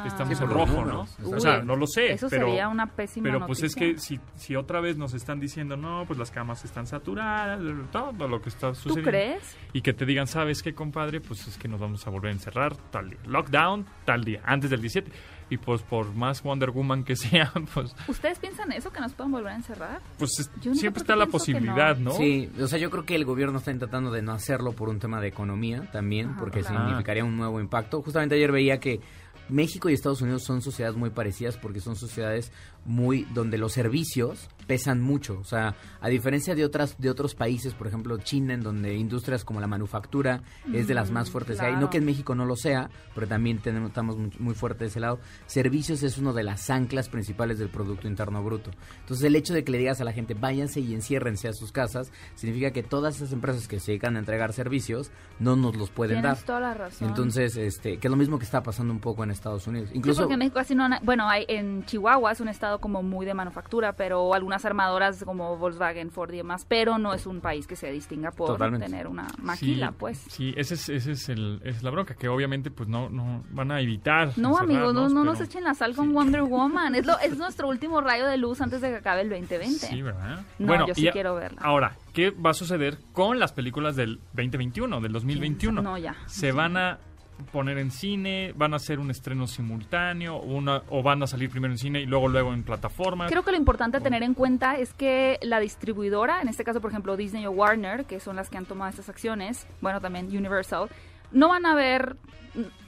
Estamos Sí, en rojo, ¿no? O sea, no lo sé, Eso pero, sería una pésima pero pues es que si, si otra vez nos están diciendo, no, pues las camas están saturadas, todo lo que está ¿Tú sucediendo. crees? Y que te digan, ¿sabes qué, compadre? Pues es que nos vamos a volver a encerrar tal día. Lockdown tal día, antes del 17. Y pues por más Wonder Woman que sea, pues, ¿Ustedes piensan eso, que nos pueden volver a encerrar? pues es- Yo no sé siempre está la posibilidad, ¿no? Sí, o sea, yo creo que el gobierno está tratando de no hacerlo por un tema de economía también, Ajá, porque claro. significaría un nuevo impacto. Justamente ayer veía que México y Estados Unidos son sociedades muy parecidas porque son sociedades muy donde los servicios pesan mucho, o sea, a diferencia de otras de otros países, por ejemplo, China en donde industrias como la manufactura es de las más fuertes que hay, no que en México no lo sea, pero también tenemos estamos muy, muy fuertes de ese lado. Servicios es uno de las anclas principales del producto interno bruto. Entonces, el hecho de que le digas a la gente, váyanse y enciérrense a sus casas, significa que todas esas empresas que se dedican a entregar servicios no nos los pueden Tienes dar. toda la razón. Entonces, este, que es lo mismo que está pasando un poco en Estados Unidos. Sí, Incluso porque en México así no... Bueno, hay, en Chihuahua es un estado como muy de manufactura, pero algunas armadoras como Volkswagen, Ford y demás, pero no es un país que se distinga por Totalmente. tener una maquila, sí, pues. Sí, ese es, ese es, el, esa es la bronca, que obviamente pues no, no van a evitar. No, amigos, no, no nos echen la sal con Wonder Woman. Es, lo, es nuestro último rayo de luz antes de que acabe el 2020. Sí, ¿verdad? No, yo sí quiero verla. Ahora, ¿qué va a suceder con las películas del 2021, del 2021? No, ya. ¿Se van a poner en cine? ¿Van a hacer un estreno simultáneo? Una, ¿O van a salir primero en cine y luego luego en plataformas? Creo que lo importante a tener en cuenta es que la distribuidora, en este caso, por ejemplo, Disney o Warner, que son las que han tomado estas acciones, bueno, también Universal, no van a ver,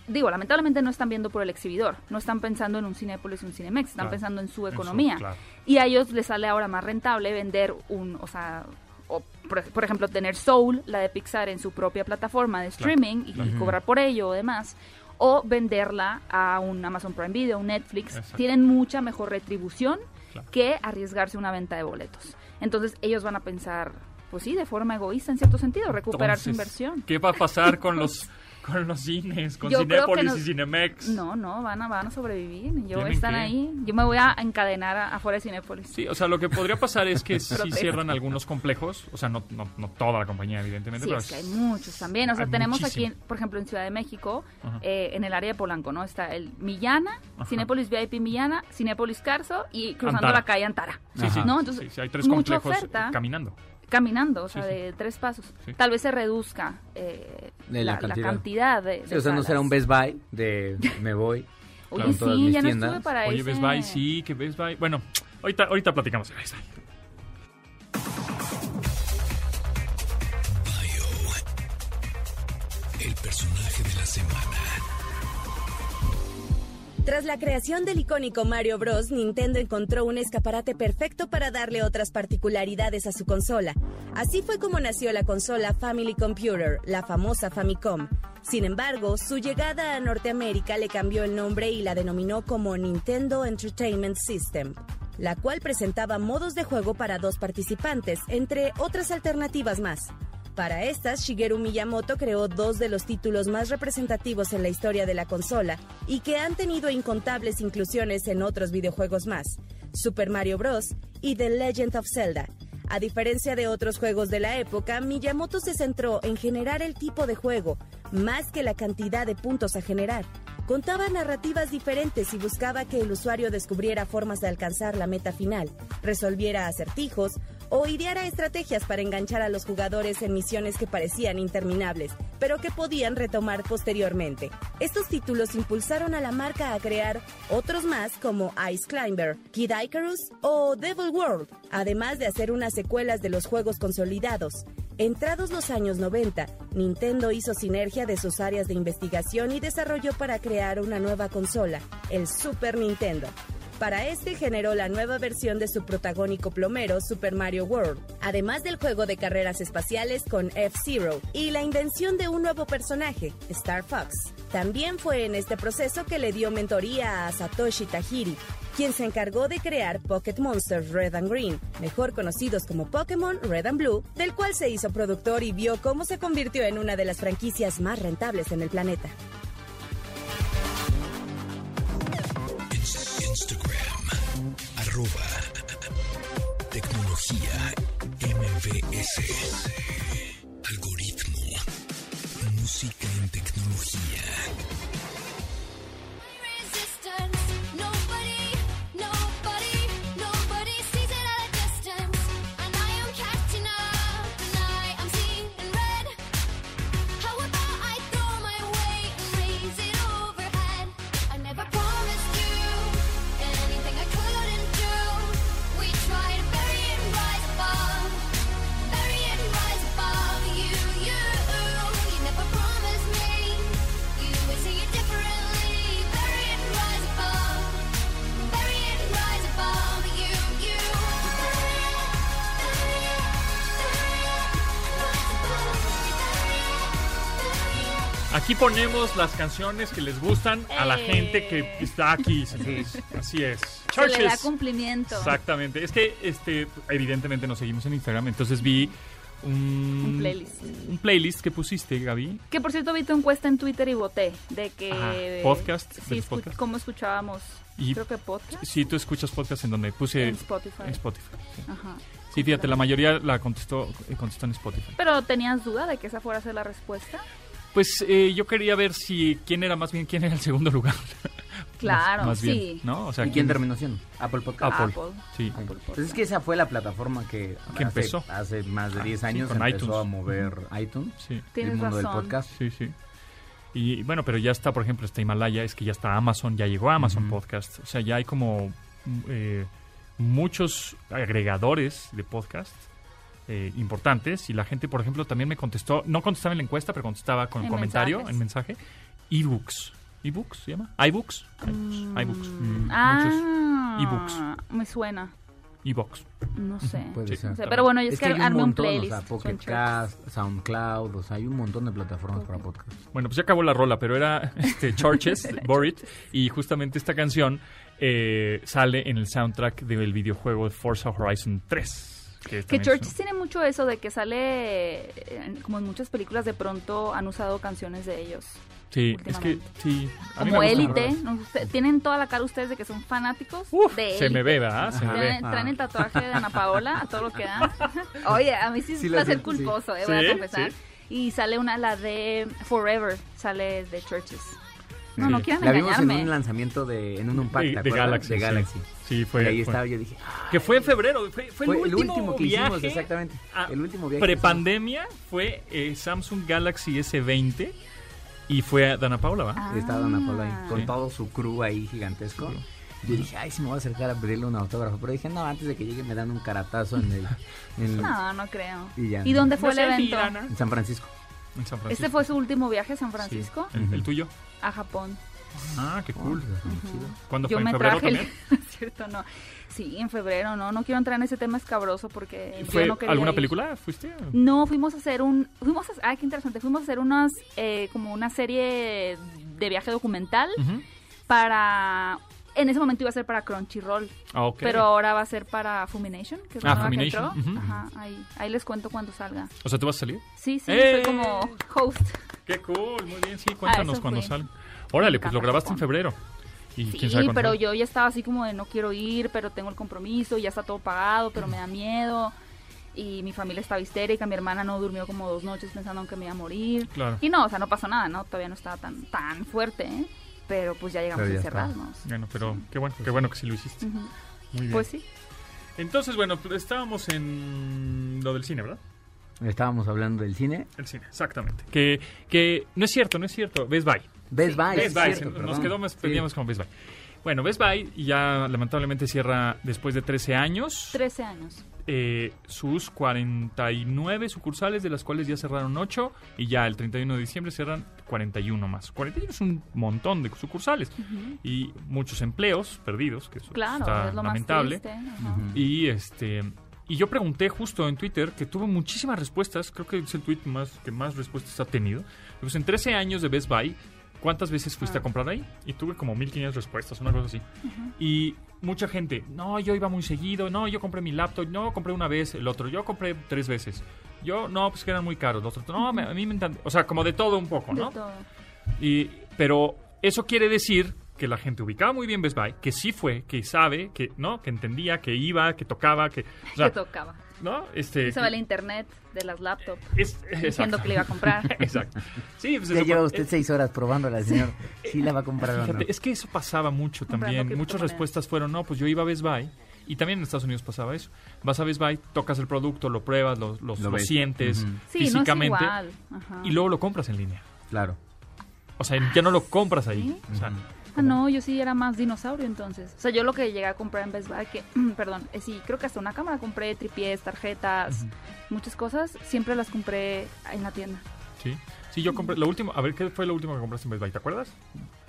digo, lamentablemente no están viendo por el exhibidor, no están pensando en un Cinépolis y un Cinemex, están Claro, pensando en su economía. claro. Y a ellos les sale ahora más rentable vender un, o sea, o por, por ejemplo, tener Soul, la de Pixar, en su propia plataforma de streaming y, claro. y cobrar por ello o demás. O venderla a un Amazon Prime Video, un Netflix. Exacto. Tienen mucha mejor retribución Claro. que arriesgarse una venta de boletos. Entonces ellos van a pensar, pues sí, de forma egoísta en cierto sentido, recuperar su inversión. ¿Qué va a pasar con los, con los cines, con Yo Cinépolis no- y Cinemex? No, no, van a, van a sobrevivir. Yo ¿Tienen están ahí. Yo me voy a encadenar a- afuera de Cinépolis. Sí, o sea, lo que podría pasar es que sí cierran algunos complejos, o sea, no, no, no toda la compañía, evidentemente, Sí, pero es que hay muchos también. O sea, tenemos muchísimo. aquí, por ejemplo, en Ciudad de México, eh, en el área de Polanco, ¿no? Está el Millana, Ajá. Cinépolis VIP Millana, Cinépolis Carso y cruzando Antara. la calle Antara. Sí, sí, ¿No? Entonces, sí, hay tres complejos oferta. caminando. Caminando, o sea, Sí, sí. de tres pasos. Sí. Tal vez se reduzca eh, De la cantidad. cantidad de, Sí, de o sea, no será un Best Buy de me voy. Oye, con todas sí, mis ya no tiendas. estuve para Oye, ese... Best Buy, sí, que Best Buy. Bueno, ahorita, ahorita platicamos de Best Buy. El personaje de la semana. Tras la creación del icónico Mario Bros, Nintendo encontró un escaparate perfecto para darle otras particularidades a su consola. Así fue como nació la consola Family Computer, la famosa Famicom. Sin embargo, su llegada a Norteamérica le cambió el nombre y la denominó como Nintendo Entertainment System, la cual presentaba modos de juego para dos participantes, entre otras alternativas más. Para estas, Shigeru Miyamoto creó dos de los títulos más representativos en la historia de la consola y que han tenido incontables inclusiones en otros videojuegos más, Super Mario Bros. y The Legend of Zelda. A diferencia de otros juegos de la época, Miyamoto se centró en generar el tipo de juego, más que la cantidad de puntos a generar. Contaba narrativas diferentes y buscaba que el usuario descubriera formas de alcanzar la meta final, resolviera acertijos o ideara estrategias para enganchar a los jugadores en misiones que parecían interminables, pero que podían retomar posteriormente. Estos títulos impulsaron a la marca a crear otros más como Ice Climber, Kid Icarus o Devil World, además de hacer unas secuelas de los juegos consolidados. Entrados los años 90, Nintendo hizo sinergia de sus áreas de investigación y desarrolló para crear una nueva consola, el Super Nintendo. Para este generó la nueva versión de su protagónico plomero Super Mario World, además del juego de carreras espaciales con F-Zero y la invención de un nuevo personaje, Star Fox. También fue en este proceso que le dio mentoría a Satoshi Tajiri, quien se encargó de crear Pocket Monsters Red and Green, mejor conocidos como Pokémon Red and Blue, del cual se hizo productor y vio cómo se convirtió en una de las franquicias más rentables en el planeta. Arroba. Tecnología Tecnología Aquí ponemos las canciones que les gustan a la Eh. gente que está aquí, señores. Así es. Se le da Churches. cumplimiento. Exactamente. Es que, este, evidentemente nos seguimos en Instagram, entonces vi un, Un playlist. un playlist que pusiste, Gaby. Que por cierto vi tu encuesta en Twitter y voté de que... Ajá, podcast, Sí, escu- cómo escuchábamos, Y- creo que podcast. Si tú escuchas podcast en donde puse En Spotify. en Spotify, sí. Ajá. Sí, fíjate, la mayoría la contestó, eh, contestó en Spotify. Pero ¿tenías duda de que esa fuera a ser la respuesta? Pues eh, yo quería ver si quién era más bien quién era el segundo lugar. Claro, más bien, sí. ¿no? O sea, ¿Y quién terminó siendo? Apple Podcast. Apple. Apple. Sí. Apple Pues es que esa fue la plataforma que, Que hace, empezó. hace más de Ah, 10 sí, años con empezó iTunes. a mover iTunes, Sí. el Tienes mundo del podcast. Sí, sí. Y bueno, pero ya está, por ejemplo, está Himalaya, es que ya está Amazon, ya llegó Amazon. Podcast. O sea, ya hay como eh, muchos agregadores de podcast eh, importantes. Y la gente, por ejemplo, también me contestó, no contestaba en la encuesta, pero contestaba con En comentario, mensajes. en mensaje. ebooks. ¿Ebooks se llama? iBooks. iBooks. iBooks. Mm, Ah, Muchos ebooks. me suena. ebooks. No sé. Puede Sí. ser. No sé, Pero bueno, yo es, Es que, que hay un armé un playlist. o sea, Pocket. Cast, SoundCloud, o sea, hay un montón de plataformas para podcast. Bueno, pues ya acabó la rola, pero era este, Churches, Borit, y justamente esta canción eh, sale en el soundtrack del videojuego de Forza Horizon 3. Que, Que Churches un- tiene mucho eso de que sale, eh, como en muchas películas, de pronto han usado canciones de ellos. Sí, es que sí. a mí Como. Élite. Tienen toda la cara ustedes de que son fanáticos Uf, de se me ve, ¿verdad? Se me ve. Traen, el tatuaje de Ana Paola a todo lo que da. Oye, a mí sí, Sí es lo placer sí. culposo, eh, voy ¿Sí? a confesar. ¿Sí? Y sale una, la de Forever, sale de Churches. No, no quieran La vimos en un lanzamiento de, en un unpack, De. Galaxy. De sí. Galaxy. Sí, fue. y ahí fue- estaba, yo dije, ah, Que fue en febrero. Fue, fue, fue el último, que viaje. hicimos, exactamente. Ah, el último viaje. Prepandemia fue eh, Samsung Galaxy S20 y fue a Dana Paula, ¿va? hicimos. Estaba Ana Paula ahí, con Sí. todo su crew ahí gigantesco. Yo dije, ay, si me voy a acercar a pedirle un autógrafo. Pero dije, no, antes de que llegue me dan un caratazo en el... En, No, no creo. Y ya. dónde fue No el evento? Tirana. en San Francisco. En San Francisco. ¿Este fue su último viaje a San Sí. Francisco? ¿El, el tuyo? A Japón. Ah, qué cool. Chido. ¿Cuándo Yo fue? ¿En me febrero traje el... ¿No cierto? No. Sí, en febrero, no. No quiero entrar en ese tema escabroso porque yo ¿Fue no quería alguna ir. película? ¿Fuiste? No, fuimos a hacer un... Fuimos a... Ah, qué interesante. Fuimos a hacer unas... eh, como una serie de viaje documental para... En ese momento iba a ser para Crunchyroll, Ah, ok. pero ahora va a ser para Fumination, que es Ah, nueva que. Ajá, ahí, ahí les cuento cuando salga. O sea, ¿tú vas a salir? Sí, sí, ¡Eh! soy como host. Qué cool, muy bien, sí, cuéntanos eso cuando sale. Órale, pues lo grabaste en febrero. Y Sí, quién sabe cuándo pero yo ya estaba así como de no quiero ir, pero tengo el compromiso, ya está todo pagado, pero me da miedo. Y mi familia estaba histérica, mi hermana no durmió como dos noches pensando en que me iba a morir. Claro. Y no, o sea, no pasó nada, ¿no? Todavía no estaba tan, tan fuerte, ¿eh? Pero pues ya llegamos Pero a ya está. encerrarnos. Bueno, pero qué bueno, qué bueno que sí lo hiciste. Muy bien. Pues sí. Entonces, bueno, pues estábamos en lo del cine, ¿verdad? Estábamos hablando del cine. El cine, exactamente. Que, que no es cierto, no es cierto. Best Buy. Best Buy. Best es Buy, cierto, se- nos quedó más Sí. pedíamos como Best Buy. Bueno, Best Buy ya lamentablemente cierra después de 13 años 13 años. eh, sus 49 sucursales, de las cuales ya cerraron 8 y ya el 31 de diciembre cierran 41 más. 41 es un montón de sucursales y muchos empleos perdidos, que eso Claro, está es lo lamentable. más triste. Y este y yo pregunté justo en Twitter que tuvo muchísimas respuestas, creo que es el tweet más que más respuestas ha tenido. Pues en 13 años de Best Buy, ¿cuántas veces fuiste Ah. a comprar ahí? Y tuve como 1500 respuestas, una cosa así. Y mucha gente, no, yo iba muy seguido, no, yo compré mi laptop, no, compré una vez, el otro, yo compré tres veces. Yo, no, pues que eran muy caros, los otros, no, me- a mí me encanta, o sea, como de todo un poco, De ¿no? todo. Y, pero eso quiere decir que la gente ubicaba muy bien Best Buy, que sí fue, que sabe, que no, que entendía, que iba, que tocaba, que, o sea, que tocaba. ¿no? Este, Se va el internet de las laptops. es- Diciendo que le iba a comprar. Exacto. Sí, pues Ya eso lleva usted seis horas probándola, señor. Sí la va a comprar o no. Fíjate, es que eso pasaba mucho también. Muchas respuestas fueron, no, pues yo iba a Best Buy. Y también en Estados Unidos pasaba eso. Vas a Best Buy, tocas el producto, lo pruebas, lo, los- Lo lo ves. sientes Ujú. Sí, no es físicamente. igual. Ajá. y luego lo compras en línea. Claro. O sea, ya no lo compras ahí. ¿Sí? O sea, Ah, no, yo sí era más dinosaurio entonces. O sea, yo lo que llegué a comprar en Best Buy, que, perdón, eh, sí, creo que hasta una cámara compré, tripiés, tarjetas, muchas cosas, siempre las compré en la tienda. sí. Sí, yo compré. Lo último, a ver, ¿qué fue lo último que compraste en Best Buy? ¿Te acuerdas?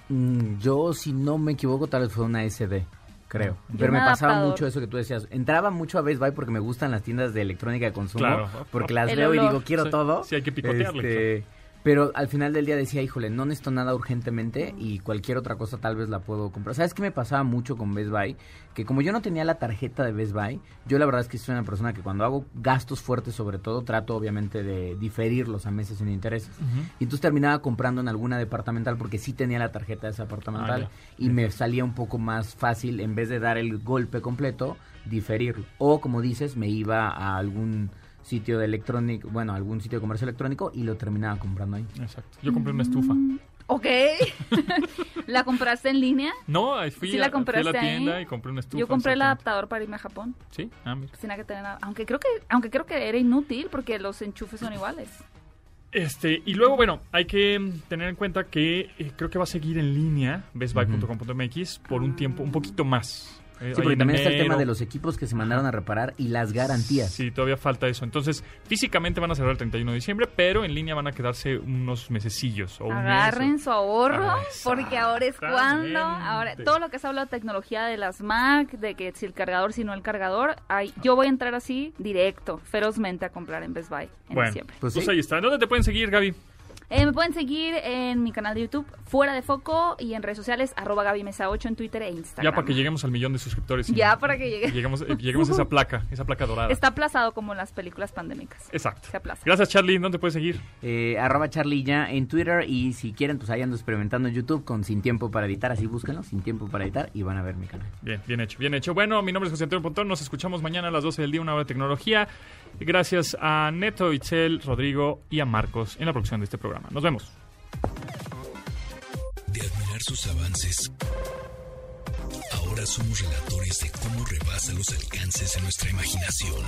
Mm, yo, si no me equivoco, tal vez fue una SD, creo. Yo Pero me pasaba adaptador. mucho eso que tú decías. Entraba mucho a Best Buy porque me gustan las tiendas de electrónica de consumo. Claro. Porque las El veo y digo, quiero Sí, todo. sí, hay que picotearle, Este, Pero al final del día decía, híjole, no necesito nada urgentemente y cualquier otra cosa tal vez la puedo comprar. ¿Sabes qué me pasaba mucho con Best Buy? Que como yo no tenía la tarjeta de Best Buy, yo la verdad es que soy una persona que cuando hago gastos fuertes sobre todo, trato obviamente de diferirlos a meses sin intereses. Y entonces terminaba comprando en alguna departamental porque sí tenía la tarjeta de esa departamental Ah, y me salía un poco más fácil en vez de dar el golpe completo, diferirlo. O como dices, me iba a algún sitio de electrónico, bueno, algún sitio de comercio electrónico y lo terminaba comprando ahí. Exacto. Yo compré una estufa. Mm, Ok. ¿La compraste en línea? No, fui, ¿Sí a, la fui a compraste la tienda ahí? y compré una estufa. Yo compré el adaptador para irme a Japón. Sí, ah, mira. Pues que tener, aunque creo que, aunque creo que era inútil porque los enchufes son iguales. Este, y luego, bueno, hay que tener en cuenta que eh, creo que va a seguir en línea bestbuy.com.mx por un tiempo, un poquito más. Eh, Sí, porque también está el tema enero. de los equipos que se mandaron a reparar y las garantías. Sí, todavía falta eso. Entonces, físicamente van a cerrar el 31 de diciembre, pero en línea van a quedarse unos mesecillos o un mes. Agarren su ahorro, Ah, porque ahora es cuando. Ahora, todo lo que se habla de tecnología de las Mac, de que si el cargador, si no el cargador, ay, yo voy a entrar así directo, ferozmente a comprar en Best Buy en Bueno, diciembre. pues, Pues ahí está. ¿Dónde te pueden seguir, Gaby? Eh, me pueden seguir en mi canal de YouTube, Fuera de Foco, y en redes sociales, arroba Gaby Mesa 8 en Twitter e Instagram. Ya para que lleguemos al millón de suscriptores. y- Ya para que llegue. y Lleguemos, eh, lleguemos a esa placa, esa placa dorada. Está aplazado como en las películas pandémicas. Exacto. Se aplaza. Gracias, Charlie. ¿Dónde puedes seguir? Eh, arroba Charlie ya en Twitter y si quieren pues ahí ando experimentando en YouTube con Sin Tiempo para Editar, así búsquenlo, Sin Tiempo para Editar y van a ver mi canal. Bien, bien hecho, bien hecho. Bueno, mi nombre es José Antonio Pontón. Nos escuchamos mañana a las 12 del día, una hora de tecnología. Gracias a Neto, Itzel, Rodrigo y a Marcos en la producción de este programa. Nos vemos. De admirar sus avances, ahora somos relatores de cómo rebasa los alcances de nuestra imaginación.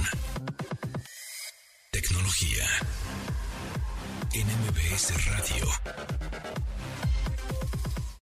Tecnología. En MBS Radio.